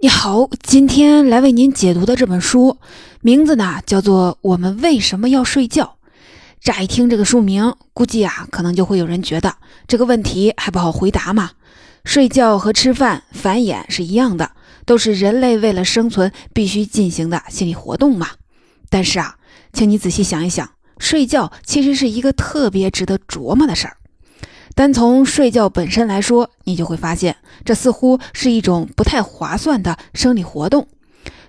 你好，今天来为您解读的这本书，名字呢叫做《我们为什么要睡觉》。乍一听这个书名，估计啊，可能就会有人觉得这个问题还不好回答嘛。睡觉和吃饭、繁衍是一样的，都是人类为了生存必须进行的心理活动嘛。但是啊，请你仔细想一想，睡觉其实是一个特别值得琢磨的事儿。单从睡觉本身来说，你就会发现，这似乎是一种不太划算的生理活动。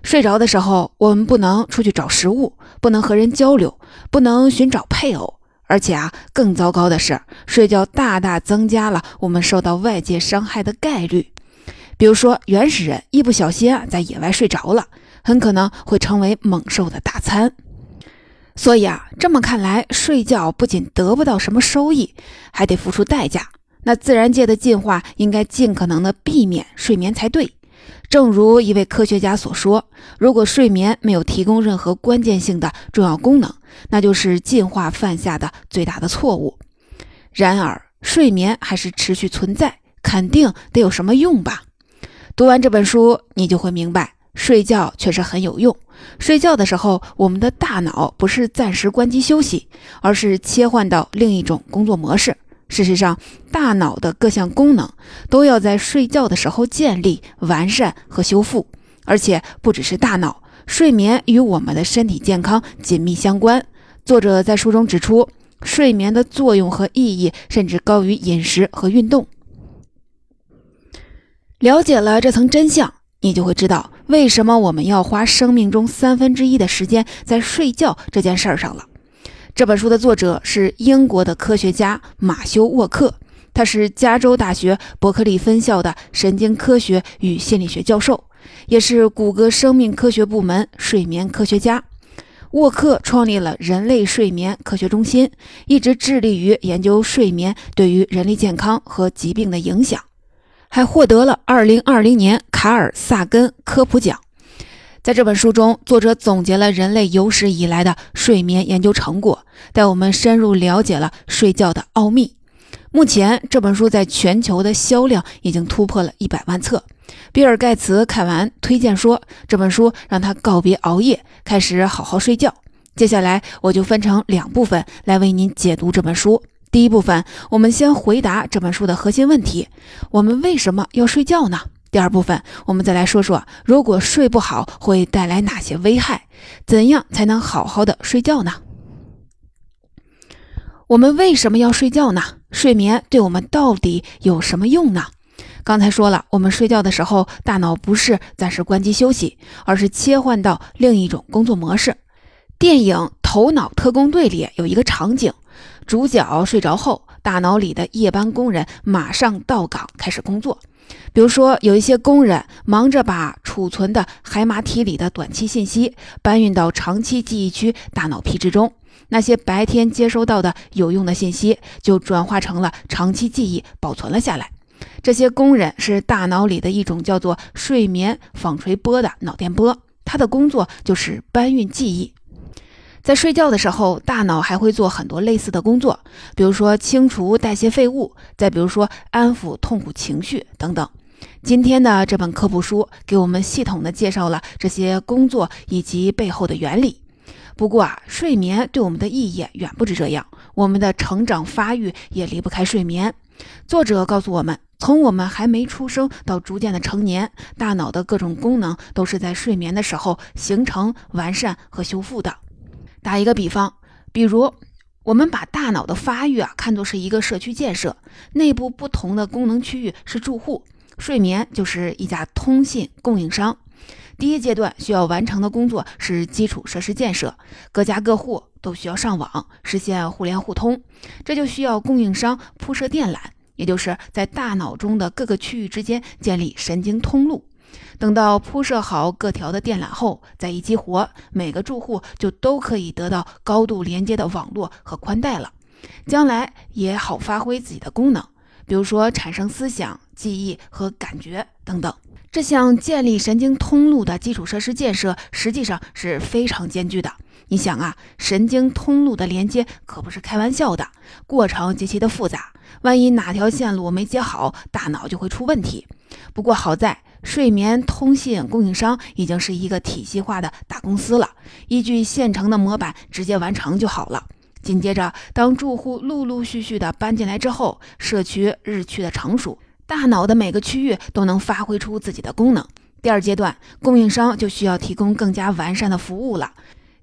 睡着的时候，我们不能出去找食物，不能和人交流，不能寻找配偶，而且啊，更糟糕的是，睡觉大大增加了我们受到外界伤害的概率。比如说，原始人一不小心啊，在野外睡着了，很可能会成为猛兽的大餐。所以啊，这么看来，睡觉不仅得不到什么收益，还得付出代价。那自然界的进化应该尽可能的避免睡眠才对。正如一位科学家所说，如果睡眠没有提供任何关键性的重要功能，那就是进化犯下的最大的错误。然而，睡眠还是持续存在，肯定得有什么用吧？读完这本书，你就会明白，睡觉确实很有用。睡觉的时候，我们的大脑不是暂时关机休息，而是切换到另一种工作模式。事实上，大脑的各项功能都要在睡觉的时候建立、完善和修复。而且，不只是大脑，睡眠与我们的身体健康紧密相关。作者在书中指出，睡眠的作用和意义甚至高于饮食和运动。了解了这层真相。你就会知道为什么我们要花生命中三分之一的时间在睡觉这件事儿上了。这本书的作者是英国的科学家马修·沃克，他是加州大学伯克利分校的神经科学与心理学教授，也是谷歌生命科学部门睡眠科学家。沃克创立了人类睡眠科学中心，一直致力于研究睡眠对于人类健康和疾病的影响。还获得了2020年卡尔萨根科普奖。在这本书中，作者总结了人类有史以来的睡眠研究成果，带我们深入了解了睡觉的奥秘。目前，这本书在全球的销量已经突破了一百万册。比尔·盖茨看完推荐说，这本书让他告别熬夜，开始好好睡觉。接下来，我就分成两部分来为您解读这本书。第一部分，我们先回答这本书的核心问题：我们为什么要睡觉呢？第二部分，我们再来说说，如果睡不好会带来哪些危害？怎样才能好好的睡觉呢？我们为什么要睡觉呢？睡眠对我们到底有什么用呢？刚才说了，我们睡觉的时候，大脑不是暂时关机休息，而是切换到另一种工作模式。电影《头脑特工队》里有一个场景。主角睡着后，大脑里的夜班工人马上到岗开始工作。比如说，有一些工人忙着把储存的海马体里的短期信息搬运到长期记忆区大脑皮质中，那些白天接收到的有用的信息就转化成了长期记忆，保存了下来。这些工人是大脑里的一种叫做睡眠纺锤波的脑电波，它的工作就是搬运记忆。在睡觉的时候，大脑还会做很多类似的工作，比如说清除代谢废物，再比如说安抚痛苦情绪等等。今天的这本科普书给我们系统的介绍了这些工作以及背后的原理。不过啊，睡眠对我们的意义远不止这样，我们的成长发育也离不开睡眠。作者告诉我们，从我们还没出生到逐渐的成年，大脑的各种功能都是在睡眠的时候形成、完善和修复的。打一个比方，比如我们把大脑的发育啊看作是一个社区建设，内部不同的功能区域是住户，睡眠就是一家通信供应商。第一阶段需要完成的工作是基础设施建设，各家各户都需要上网，实现互联互通，这就需要供应商铺设电缆，也就是在大脑中的各个区域之间建立神经通路。等到铺设好各条的电缆后，再一激活，每个住户就都可以得到高度连接的网络和宽带了，将来也好发挥自己的功能，比如说产生思想、记忆和感觉等等。这项建立神经通路的基础设施建设实际上是非常艰巨的。你想啊，神经通路的连接可不是开玩笑的，过程极其的复杂，万一哪条线路没接好，大脑就会出问题。不过好在。睡眠通信供应商已经是一个体系化的大公司了，依据现成的模板直接完成就好了。紧接着，当住户陆陆续续的搬进来之后，社区日趋的成熟，大脑的每个区域都能发挥出自己的功能。第二阶段，供应商就需要提供更加完善的服务了，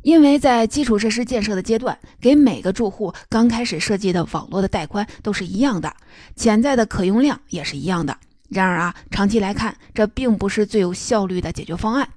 因为在基础设施建设的阶段，给每个住户刚开始设计的网络的带宽都是一样的，潜在的可用量也是一样的。然而啊，长期来看，这并不是最有效率的解决方案。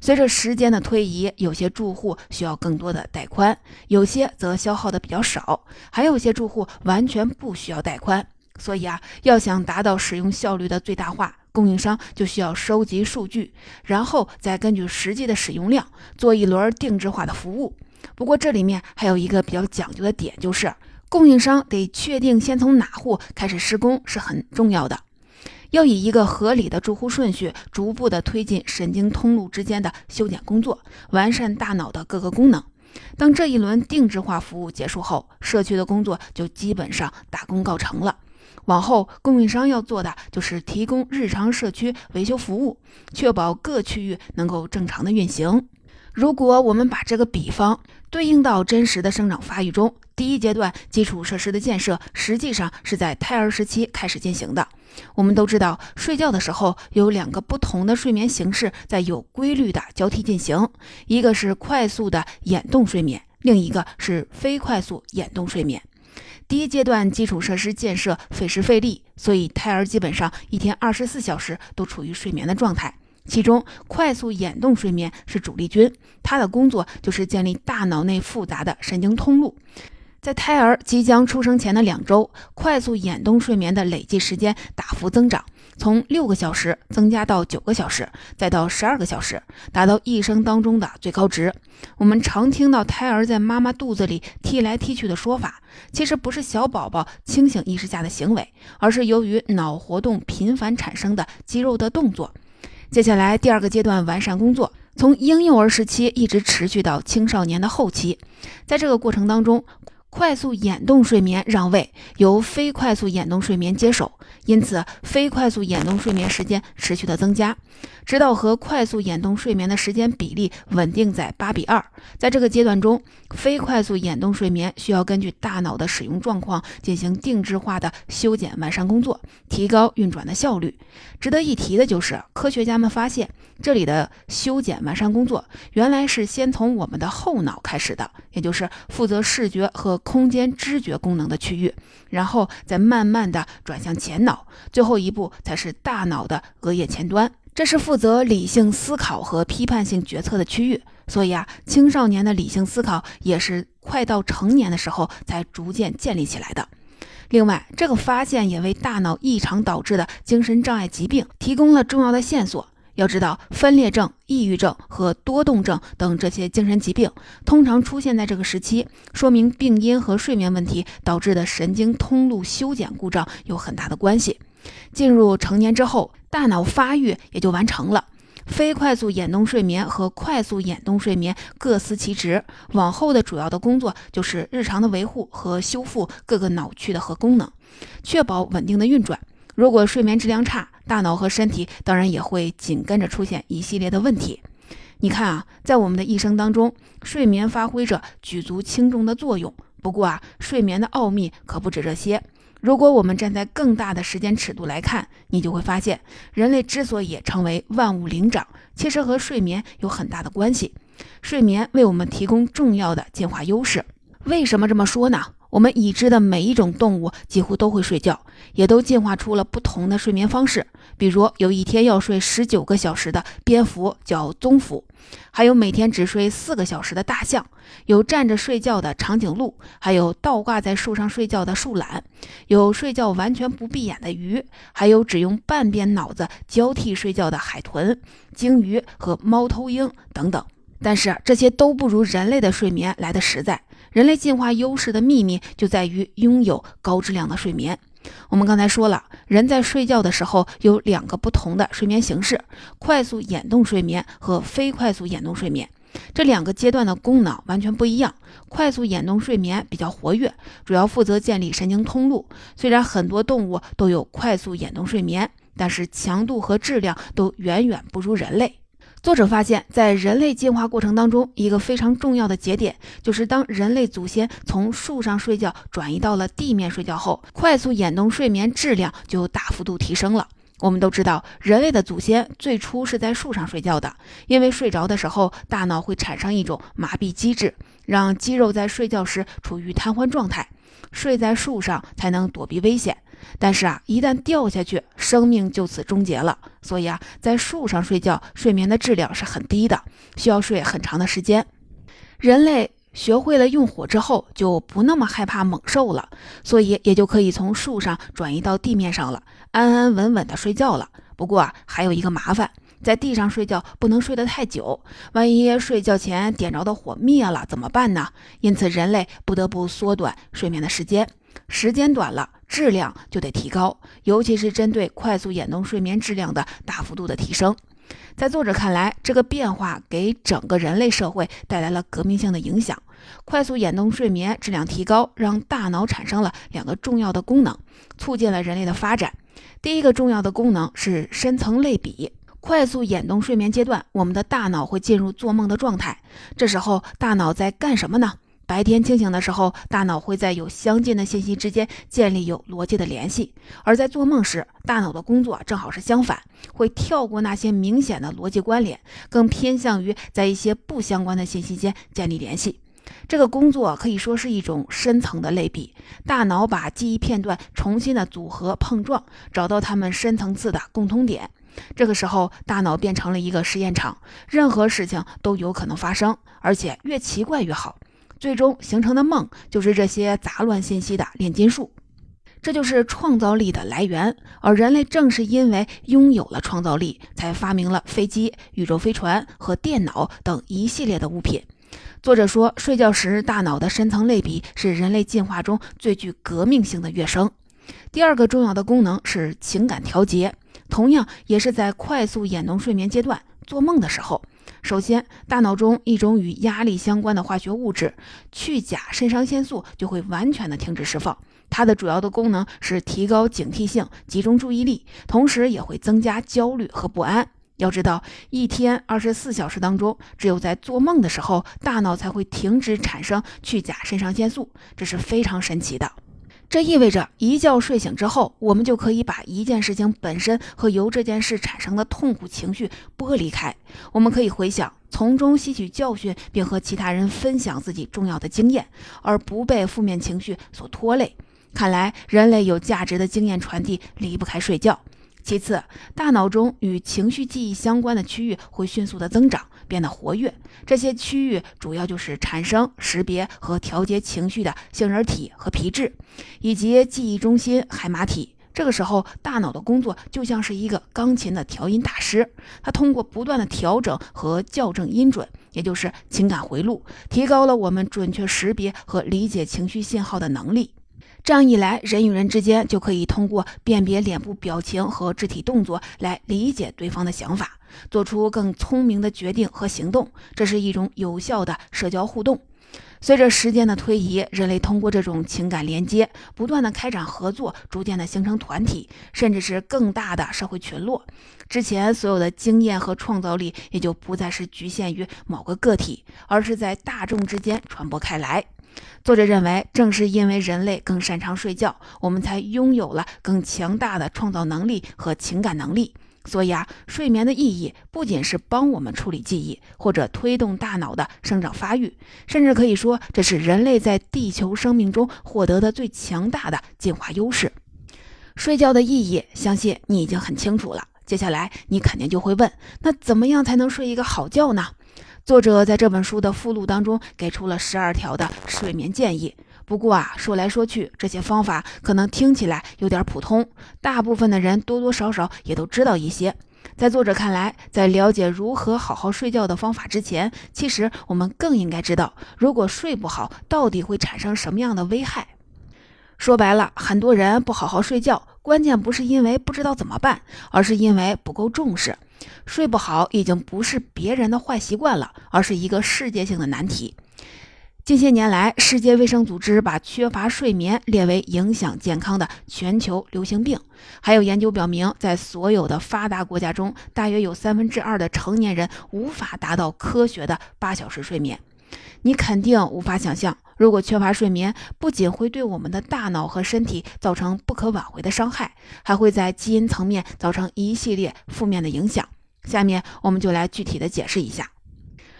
随着时间的推移，有些住户需要更多的带宽，有些则消耗的比较少，还有些住户完全不需要带宽。所以啊，要想达到使用效率的最大化，供应商就需要收集数据，然后再根据实际的使用量做一轮定制化的服务。不过这里面还有一个比较讲究的点，就是供应商得确定先从哪户开始施工是很重要的。要以一个合理的住户顺序，逐步的推进神经通路之间的修剪工作，完善大脑的各个功能。当这一轮定制化服务结束后，社区的工作就基本上大功告成了。往后，供应商要做的就是提供日常社区维修服务，确保各区域能够正常的运行。如果我们把这个比方对应到真实的生长发育中，第一阶段基础设施的建设实际上是在胎儿时期开始进行的。我们都知道，睡觉的时候有两个不同的睡眠形式在有规律的交替进行，一个是快速的眼动睡眠，另一个是非快速眼动睡眠。第一阶段基础设施建设费时费力，所以胎儿基本上一天二十四小时都处于睡眠的状态。其中，快速眼动睡眠是主力军，它的工作就是建立大脑内复杂的神经通路。在胎儿即将出生前的两周，快速眼动睡眠的累计时间大幅增长，从六个小时增加到九个小时，再到十二个小时，达到一生当中的最高值。我们常听到胎儿在妈妈肚子里踢来踢去的说法，其实不是小宝宝清醒意识下的行为，而是由于脑活动频繁产生的肌肉的动作。接下来第二个阶段完善工作，从婴幼儿时期一直持续到青少年的后期，在这个过程当中。快速眼动睡眠让位，由非快速眼动睡眠接手，因此非快速眼动睡眠时间持续的增加，直到和快速眼动睡眠的时间比例稳定在八比二。在这个阶段中，非快速眼动睡眠需要根据大脑的使用状况进行定制化的修剪完善工作，提高运转的效率。值得一提的就是，科学家们发现。这里的修剪完善工作，原来是先从我们的后脑开始的，也就是负责视觉和空间知觉功能的区域，然后再慢慢的转向前脑，最后一步才是大脑的额叶前端，这是负责理性思考和批判性决策的区域。所以啊，青少年的理性思考也是快到成年的时候才逐渐建立起来的。另外，这个发现也为大脑异常导致的精神障碍疾病提供了重要的线索。要知道，分裂症、抑郁症和多动症等这些精神疾病通常出现在这个时期，说明病因和睡眠问题导致的神经通路修剪故障有很大的关系。进入成年之后，大脑发育也就完成了。非快速眼动睡眠和快速眼动睡眠各司其职，往后的主要的工作就是日常的维护和修复各个脑区的核功能，确保稳定的运转。如果睡眠质量差，大脑和身体当然也会紧跟着出现一系列的问题。你看啊，在我们的一生当中，睡眠发挥着举足轻重的作用。不过啊，睡眠的奥秘可不止这些。如果我们站在更大的时间尺度来看，你就会发现，人类之所以成为万物灵长，其实和睡眠有很大的关系。睡眠为我们提供重要的进化优势。为什么这么说呢？我们已知的每一种动物几乎都会睡觉，也都进化出了不同的睡眠方式。比如，有一天要睡十九个小时的蝙蝠叫棕蝠，还有每天只睡四个小时的大象，有站着睡觉的长颈鹿，还有倒挂在树上睡觉的树懒，有睡觉完全不闭眼的鱼，还有只用半边脑子交替睡觉的海豚、鲸鱼和猫头鹰等等。但是这些都不如人类的睡眠来的实在。人类进化优势的秘密就在于拥有高质量的睡眠。我们刚才说了，人在睡觉的时候有两个不同的睡眠形式：快速眼动睡眠和非快速眼动睡眠。这两个阶段的功能完全不一样。快速眼动睡眠比较活跃，主要负责建立神经通路。虽然很多动物都有快速眼动睡眠。但是强度和质量都远远不如人类。作者发现，在人类进化过程当中，一个非常重要的节点，就是当人类祖先从树上睡觉转移到了地面睡觉后，快速眼动睡眠质量就大幅度提升了。我们都知道，人类的祖先最初是在树上睡觉的，因为睡着的时候，大脑会产生一种麻痹机制，让肌肉在睡觉时处于瘫痪状态，睡在树上才能躲避危险。但是啊，一旦掉下去，生命就此终结了。所以啊，在树上睡觉，睡眠的质量是很低的，需要睡很长的时间。人类学会了用火之后，就不那么害怕猛兽了，所以也就可以从树上转移到地面上了，安安稳稳的睡觉了。不过啊，还有一个麻烦，在地上睡觉不能睡得太久，万一睡觉前点着的火灭了怎么办呢？因此，人类不得不缩短睡眠的时间。时间短了，质量就得提高，尤其是针对快速眼动睡眠质量的大幅度的提升。在作者看来，这个变化给整个人类社会带来了革命性的影响。快速眼动睡眠质量提高，让大脑产生了两个重要的功能，促进了人类的发展。第一个重要的功能是深层类比。快速眼动睡眠阶段，我们的大脑会进入做梦的状态，这时候大脑在干什么呢？白天清醒的时候，大脑会在有相近的信息之间建立有逻辑的联系；而在做梦时，大脑的工作正好是相反，会跳过那些明显的逻辑关联，更偏向于在一些不相关的信息间建立联系。这个工作可以说是一种深层的类比，大脑把记忆片段重新的组合碰撞，找到它们深层次的共通点。这个时候，大脑变成了一个实验场，任何事情都有可能发生，而且越奇怪越好。最终形成的梦就是这些杂乱信息的炼金术，这就是创造力的来源。而人类正是因为拥有了创造力，才发明了飞机、宇宙飞船和电脑等一系列的物品。作者说，睡觉时大脑的深层类比是人类进化中最具革命性的跃升。第二个重要的功能是情感调节，同样也是在快速眼动睡眠阶段做梦的时候。首先，大脑中一种与压力相关的化学物质去甲肾上腺素就会完全的停止释放。它的主要的功能是提高警惕性、集中注意力，同时也会增加焦虑和不安。要知道，一天二十四小时当中，只有在做梦的时候，大脑才会停止产生去甲肾上腺素，这是非常神奇的。这意味着，一觉睡醒之后，我们就可以把一件事情本身和由这件事产生的痛苦情绪剥离开。我们可以回想，从中吸取教训，并和其他人分享自己重要的经验，而不被负面情绪所拖累。看来，人类有价值的经验传递离不开睡觉。其次，大脑中与情绪记忆相关的区域会迅速的增长，变得活跃。这些区域主要就是产生、识别和调节情绪的杏仁体和皮质，以及记忆中心海马体。这个时候，大脑的工作就像是一个钢琴的调音大师，它通过不断的调整和校正音准，也就是情感回路，提高了我们准确识别和理解情绪信号的能力。这样一来，人与人之间就可以通过辨别脸部表情和肢体动作来理解对方的想法，做出更聪明的决定和行动。这是一种有效的社交互动。随着时间的推移，人类通过这种情感连接，不断的开展合作，逐渐的形成团体，甚至是更大的社会群落。之前所有的经验和创造力也就不再是局限于某个个体，而是在大众之间传播开来。作者认为，正是因为人类更擅长睡觉，我们才拥有了更强大的创造能力和情感能力。所以啊，睡眠的意义不仅是帮我们处理记忆，或者推动大脑的生长发育，甚至可以说，这是人类在地球生命中获得的最强大的进化优势。睡觉的意义，相信你已经很清楚了。接下来，你肯定就会问：那怎么样才能睡一个好觉呢？作者在这本书的附录当中给出了十二条的睡眠建议。不过啊，说来说去，这些方法可能听起来有点普通，大部分的人多多少少也都知道一些。在作者看来，在了解如何好好睡觉的方法之前，其实我们更应该知道，如果睡不好，到底会产生什么样的危害。说白了，很多人不好好睡觉，关键不是因为不知道怎么办，而是因为不够重视。睡不好已经不是别人的坏习惯了，而是一个世界性的难题。近些年来，世界卫生组织把缺乏睡眠列为影响健康的全球流行病。还有研究表明，在所有的发达国家中，大约有三分之二的成年人无法达到科学的八小时睡眠。你肯定无法想象，如果缺乏睡眠，不仅会对我们的大脑和身体造成不可挽回的伤害，还会在基因层面造成一系列负面的影响。下面我们就来具体的解释一下。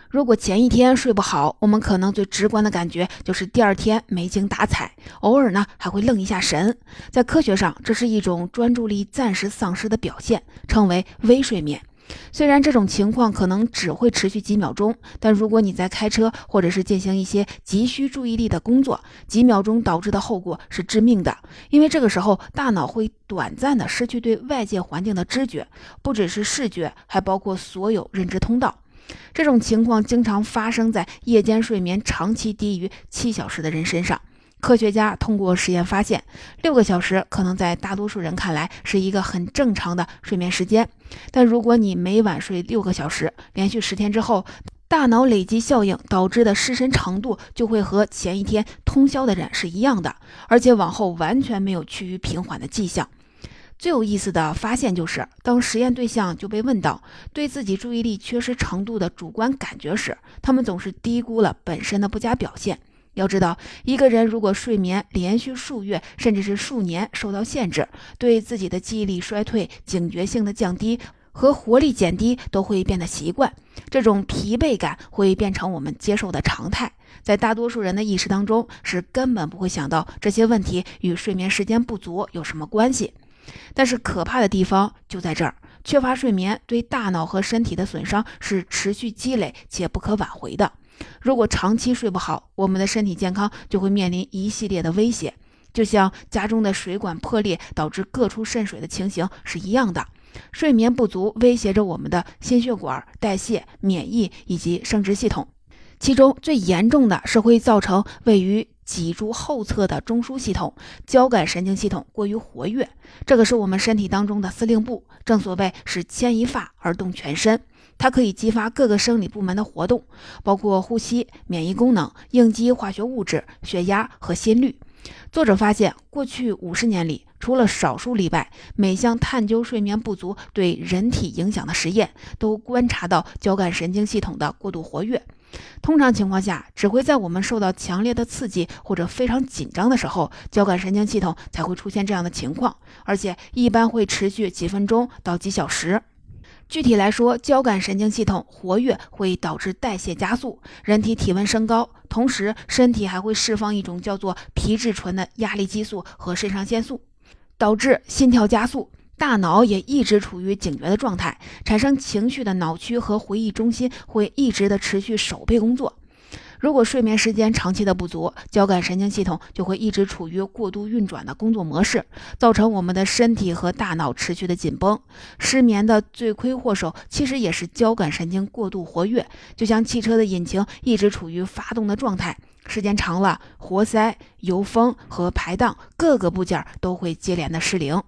如果前一天睡不好，我们可能最直观的感觉就是第二天没精打采，偶尔呢还会愣一下神。在科学上，这是一种专注力暂时丧失的表现，称为微睡眠。虽然这种情况可能只会持续几秒钟，但如果你在开车或者是进行一些急需注意力的工作，几秒钟导致的后果是致命的。因为这个时候大脑会短暂的失去对外界环境的知觉，不只是视觉，还包括所有认知通道。这种情况经常发生在夜间睡眠长期低于七小时的人身上。科学家通过实验发现，六个小时可能在大多数人看来是一个很正常的睡眠时间。但如果你每晚睡六个小时，连续十天之后，大脑累积效应导致的失神程度就会和前一天通宵的人是一样的，而且往后完全没有趋于平缓的迹象。最有意思的发现就是，当实验对象就被问到对自己注意力缺失程度的主观感觉时，他们总是低估了本身的不佳表现。要知道，一个人如果睡眠连续数月甚至是数年受到限制，对自己的记忆力衰退、警觉性的降低和活力减低都会变得习惯，这种疲惫感会变成我们接受的常态。在大多数人的意识当中，是根本不会想到这些问题与睡眠时间不足有什么关系。但是可怕的地方就在这儿，缺乏睡眠对大脑和身体的损伤是持续积累且不可挽回的。如果长期睡不好，我们的身体健康就会面临一系列的威胁，就像家中的水管破裂导致各处渗水的情形是一样的。睡眠不足威胁着我们的心血管、代谢、免疫以及生殖系统，其中最严重的是会造成位于。脊柱后侧的中枢系统、交感神经系统过于活跃，这个是我们身体当中的司令部。正所谓是牵一发而动全身，它可以激发各个生理部门的活动，包括呼吸、免疫功能、应激化学物质、血压和心率。作者发现，过去五十年里，除了少数例外，每项探究睡眠不足对人体影响的实验，都观察到交感神经系统的过度活跃。通常情况下，只会在我们受到强烈的刺激或者非常紧张的时候，交感神经系统才会出现这样的情况，而且一般会持续几分钟到几小时。具体来说，交感神经系统活跃会导致代谢加速，人体体温升高，同时身体还会释放一种叫做皮质醇的压力激素和肾上腺素，导致心跳加速。大脑也一直处于警觉的状态，产生情绪的脑区和回忆中心会一直的持续守备工作。如果睡眠时间长期的不足，交感神经系统就会一直处于过度运转的工作模式，造成我们的身体和大脑持续的紧绷。失眠的罪魁祸首其实也是交感神经过度活跃，就像汽车的引擎一直处于发动的状态，时间长了，活塞、油封和排档各个部件都会接连的失灵。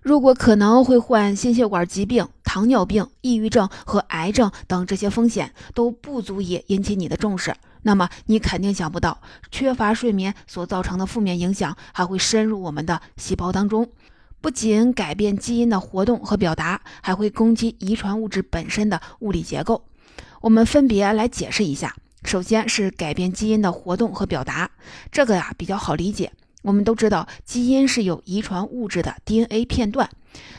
如果可能会患心血管疾病、糖尿病、抑郁症和癌症等这些风险都不足以引起你的重视，那么你肯定想不到，缺乏睡眠所造成的负面影响还会深入我们的细胞当中，不仅改变基因的活动和表达，还会攻击遗传物质本身的物理结构。我们分别来解释一下。首先是改变基因的活动和表达，这个呀比较好理解。我们都知道，基因是有遗传物质的 DNA 片段。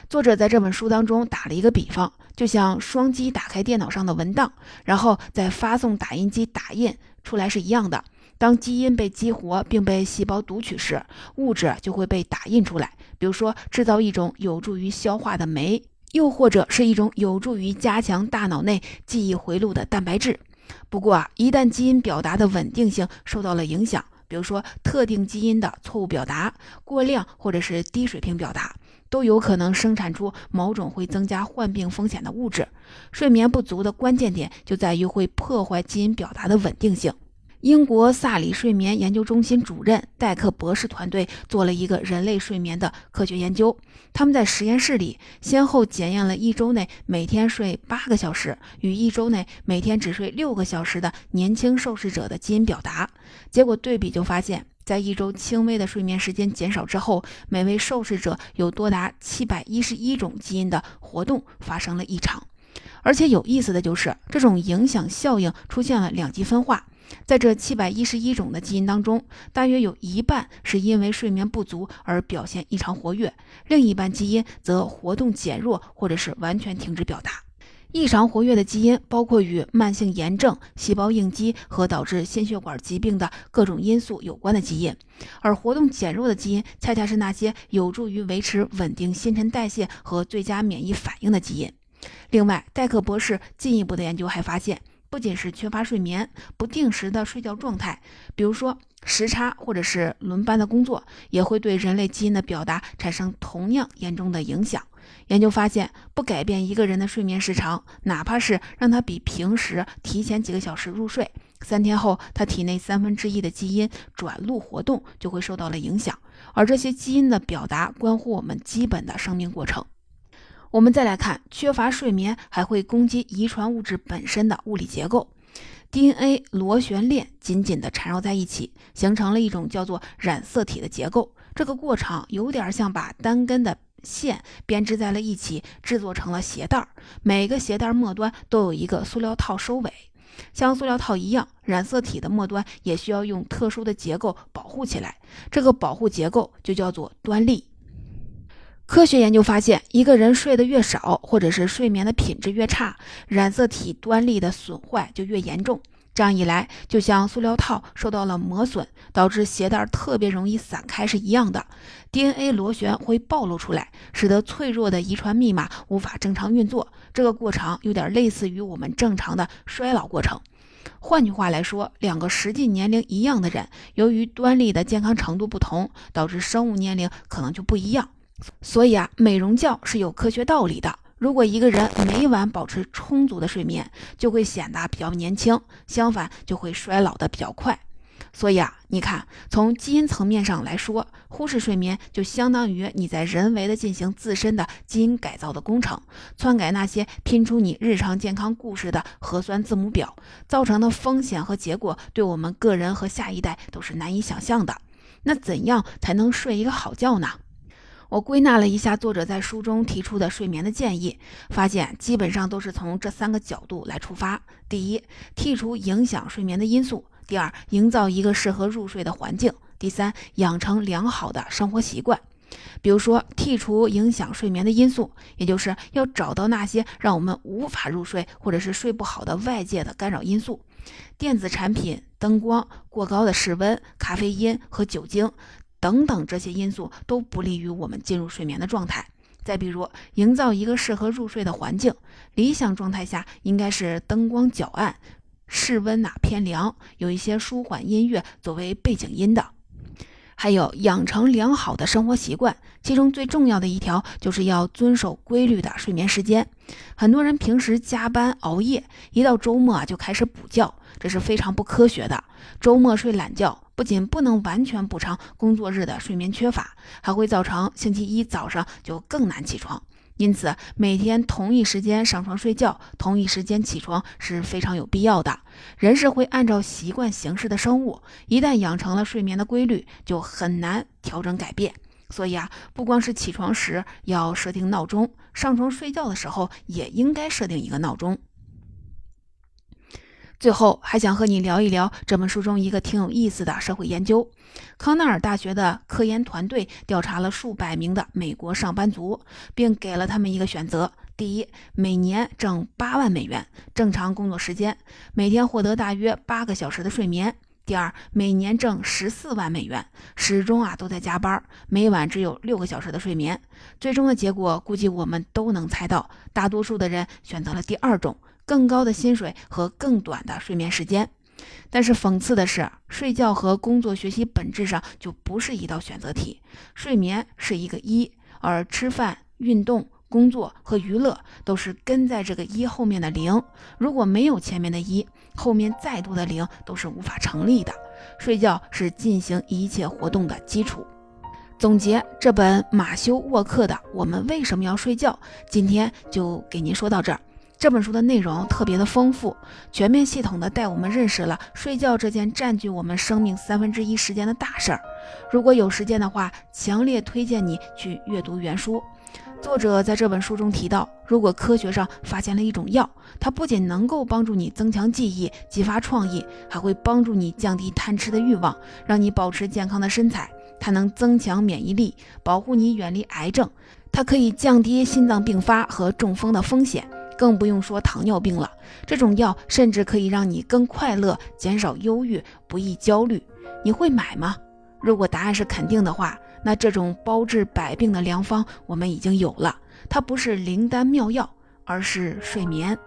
作者在这本书当中打了一个比方，就像双击打开电脑上的文档，然后再发送打印机打印出来是一样的。当基因被激活并被细胞读取时，物质就会被打印出来。比如说，制造一种有助于消化的酶，又或者是一种有助于加强大脑内记忆回路的蛋白质。不过啊，一旦基因表达的稳定性受到了影响，比如说，特定基因的错误表达、过量或者是低水平表达，都有可能生产出某种会增加患病风险的物质。睡眠不足的关键点就在于会破坏基因表达的稳定性。英国萨里睡眠研究中心主任戴克博士团队做了一个人类睡眠的科学研究。他们在实验室里先后检验了一周内每天睡八个小时与一周内每天只睡六个小时的年轻受试者的基因表达。结果对比就发现，在一周轻微的睡眠时间减少之后，每位受试者有多达七百一十一种基因的活动发生了异常。而且有意思的就是，这种影响效应出现了两极分化。在这七百一十一种的基因当中，大约有一半是因为睡眠不足而表现异常活跃，另一半基因则活动减弱或者是完全停止表达。异常活跃的基因包括与慢性炎症、细胞应激和导致心血管疾病的各种因素有关的基因，而活动减弱的基因恰恰是那些有助于维持稳定新陈代谢和最佳免疫反应的基因。另外，戴克博士进一步的研究还发现。不仅是缺乏睡眠、不定时的睡觉状态，比如说时差或者是轮班的工作，也会对人类基因的表达产生同样严重的影响。研究发现，不改变一个人的睡眠时长，哪怕是让他比平时提前几个小时入睡，三天后他体内三分之一的基因转录活动就会受到了影响。而这些基因的表达关乎我们基本的生命过程。我们再来看，缺乏睡眠还会攻击遗传物质本身的物理结构。DNA 螺旋链紧紧地缠绕在一起，形成了一种叫做染色体的结构。这个过程有点像把单根的线编织在了一起，制作成了鞋带儿。每个鞋带末端都有一个塑料套收尾，像塑料套一样，染色体的末端也需要用特殊的结构保护起来。这个保护结构就叫做端粒。科学研究发现，一个人睡得越少，或者是睡眠的品质越差，染色体端粒的损坏就越严重。这样一来，就像塑料套受到了磨损，导致鞋带特别容易散开是一样的。DNA 螺旋会暴露出来，使得脆弱的遗传密码无法正常运作。这个过程有点类似于我们正常的衰老过程。换句话来说，两个实际年龄一样的人，由于端粒的健康程度不同，导致生物年龄可能就不一样。所以啊，美容觉是有科学道理的。如果一个人每晚保持充足的睡眠，就会显得比较年轻；相反，就会衰老的比较快。所以啊，你看，从基因层面上来说，忽视睡眠就相当于你在人为的进行自身的基因改造的工程，篡改那些拼出你日常健康故事的核酸字母表，造成的风险和结果，对我们个人和下一代都是难以想象的。那怎样才能睡一个好觉呢？我归纳了一下作者在书中提出的睡眠的建议，发现基本上都是从这三个角度来出发：第一，剔除影响睡眠的因素；第二，营造一个适合入睡的环境；第三，养成良好的生活习惯。比如说，剔除影响睡眠的因素，也就是要找到那些让我们无法入睡或者是睡不好的外界的干扰因素，电子产品、灯光、过高的室温、咖啡因和酒精。等等，这些因素都不利于我们进入睡眠的状态。再比如，营造一个适合入睡的环境，理想状态下应该是灯光较暗，室温哪偏凉，有一些舒缓音乐作为背景音的。还有养成良好的生活习惯，其中最重要的一条就是要遵守规律的睡眠时间。很多人平时加班熬夜，一到周末啊就开始补觉，这是非常不科学的。周末睡懒觉，不仅不能完全补偿工作日的睡眠缺乏，还会造成星期一早上就更难起床。因此，每天同一时间上床睡觉，同一时间起床是非常有必要的。人是会按照习惯行事的生物，一旦养成了睡眠的规律，就很难调整改变。所以啊，不光是起床时要设定闹钟，上床睡觉的时候也应该设定一个闹钟。最后还想和你聊一聊这本书中一个挺有意思的社会研究。康奈尔大学的科研团队调查了数百名的美国上班族，并给了他们一个选择：第一，每年挣八万美元，正常工作时间，每天获得大约八个小时的睡眠；第二，每年挣十四万美元，始终啊都在加班，每晚只有六个小时的睡眠。最终的结果估计我们都能猜到，大多数的人选择了第二种。更高的薪水和更短的睡眠时间，但是讽刺的是，睡觉和工作学习本质上就不是一道选择题。睡眠是一个一，而吃饭、运动、工作和娱乐都是跟在这个一后面的零。如果没有前面的一，后面再多的零都是无法成立的。睡觉是进行一切活动的基础。总结这本马修沃克的《我们为什么要睡觉》，今天就给您说到这儿。这本书的内容特别的丰富，全面系统的带我们认识了睡觉这件占据我们生命三分之一时间的大事儿。如果有时间的话，强烈推荐你去阅读原书。作者在这本书中提到，如果科学上发现了一种药，它不仅能够帮助你增强记忆、激发创意，还会帮助你降低贪吃的欲望，让你保持健康的身材。它能增强免疫力，保护你远离癌症。它可以降低心脏病发和中风的风险。更不用说糖尿病了，这种药甚至可以让你更快乐，减少忧郁，不易焦虑。你会买吗？如果答案是肯定的话，那这种包治百病的良方我们已经有了。它不是灵丹妙药，而是睡眠。